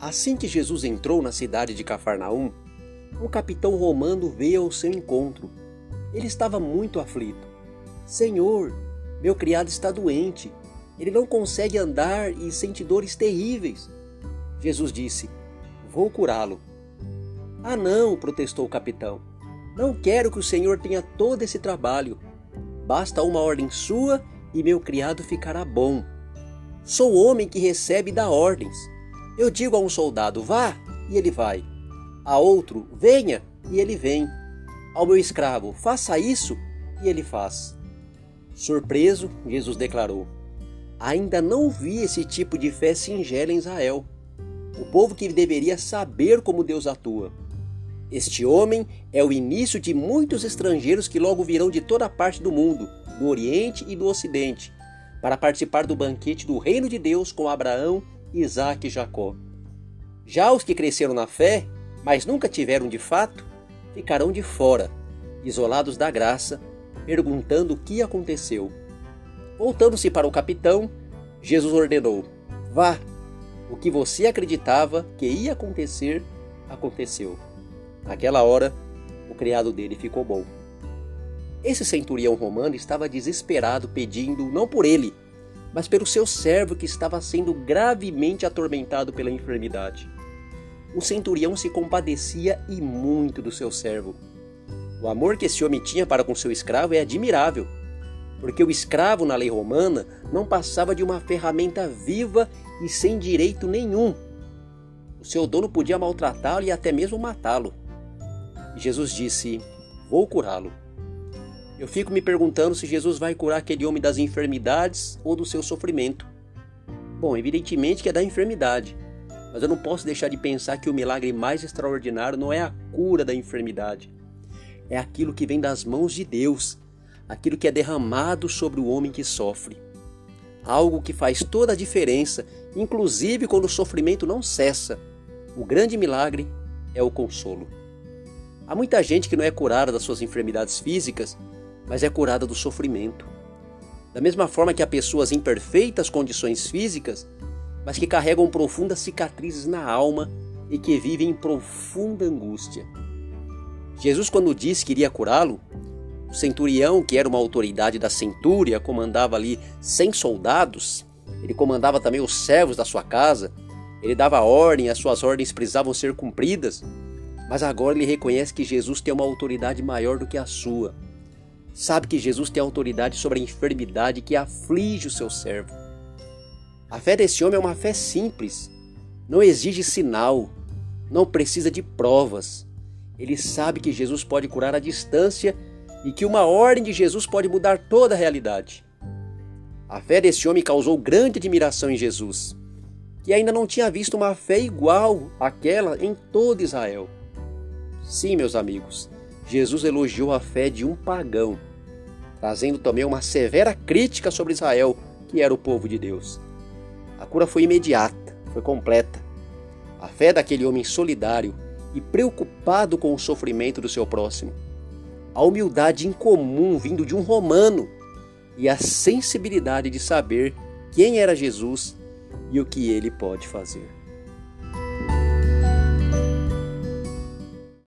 Assim que Jesus entrou na cidade de Cafarnaum, um capitão romano veio ao seu encontro. Ele estava muito aflito. Senhor, meu criado está doente. Ele não consegue andar e sente dores terríveis. Jesus disse: Vou curá-lo. Ah, não, protestou o capitão. Não quero que o Senhor tenha todo esse trabalho. Basta uma ordem sua e meu criado ficará bom. Sou homem que recebe e dá ordens. Eu digo a um soldado, vá, e ele vai. A outro, venha, e ele vem. Ao meu escravo, faça isso, e ele faz. Surpreso, Jesus declarou: Ainda não vi esse tipo de fé singela em Israel. O povo que deveria saber como Deus atua. Este homem é o início de muitos estrangeiros que logo virão de toda parte do mundo, do Oriente e do Ocidente, para participar do banquete do reino de Deus com Abraão, Isaac e Jacó. Já os que cresceram na fé, mas nunca tiveram de fato, ficarão de fora, isolados da graça, perguntando o que aconteceu. Voltando-se para o capitão, Jesus ordenou: Vá, o que você acreditava que ia acontecer, aconteceu. Naquela hora, o criado dele ficou bom. Esse centurião romano estava desesperado pedindo não por ele, mas pelo seu servo que estava sendo gravemente atormentado pela enfermidade. O centurião se compadecia e muito do seu servo. O amor que esse homem tinha para com seu escravo é admirável, porque o escravo na lei romana não passava de uma ferramenta viva e sem direito nenhum. O seu dono podia maltratá-lo e até mesmo matá-lo. Jesus disse: Vou curá-lo. Eu fico me perguntando se Jesus vai curar aquele homem das enfermidades ou do seu sofrimento. Bom, evidentemente que é da enfermidade, mas eu não posso deixar de pensar que o milagre mais extraordinário não é a cura da enfermidade, é aquilo que vem das mãos de Deus, aquilo que é derramado sobre o homem que sofre. Algo que faz toda a diferença, inclusive quando o sofrimento não cessa. O grande milagre é o consolo. Há muita gente que não é curada das suas enfermidades físicas, mas é curada do sofrimento. Da mesma forma que há pessoas em perfeitas condições físicas, mas que carregam profundas cicatrizes na alma e que vivem em profunda angústia. Jesus, quando disse que iria curá-lo, o centurião, que era uma autoridade da centúria, comandava ali 100 soldados, ele comandava também os servos da sua casa, ele dava ordem, as suas ordens precisavam ser cumpridas. Mas agora ele reconhece que Jesus tem uma autoridade maior do que a sua. Sabe que Jesus tem autoridade sobre a enfermidade que aflige o seu servo. A fé desse homem é uma fé simples, não exige sinal, não precisa de provas. Ele sabe que Jesus pode curar à distância e que uma ordem de Jesus pode mudar toda a realidade. A fé desse homem causou grande admiração em Jesus, que ainda não tinha visto uma fé igual àquela em todo Israel. Sim, meus amigos, Jesus elogiou a fé de um pagão, trazendo também uma severa crítica sobre Israel, que era o povo de Deus. A cura foi imediata, foi completa. A fé daquele homem solidário e preocupado com o sofrimento do seu próximo. A humildade incomum vindo de um romano e a sensibilidade de saber quem era Jesus e o que ele pode fazer.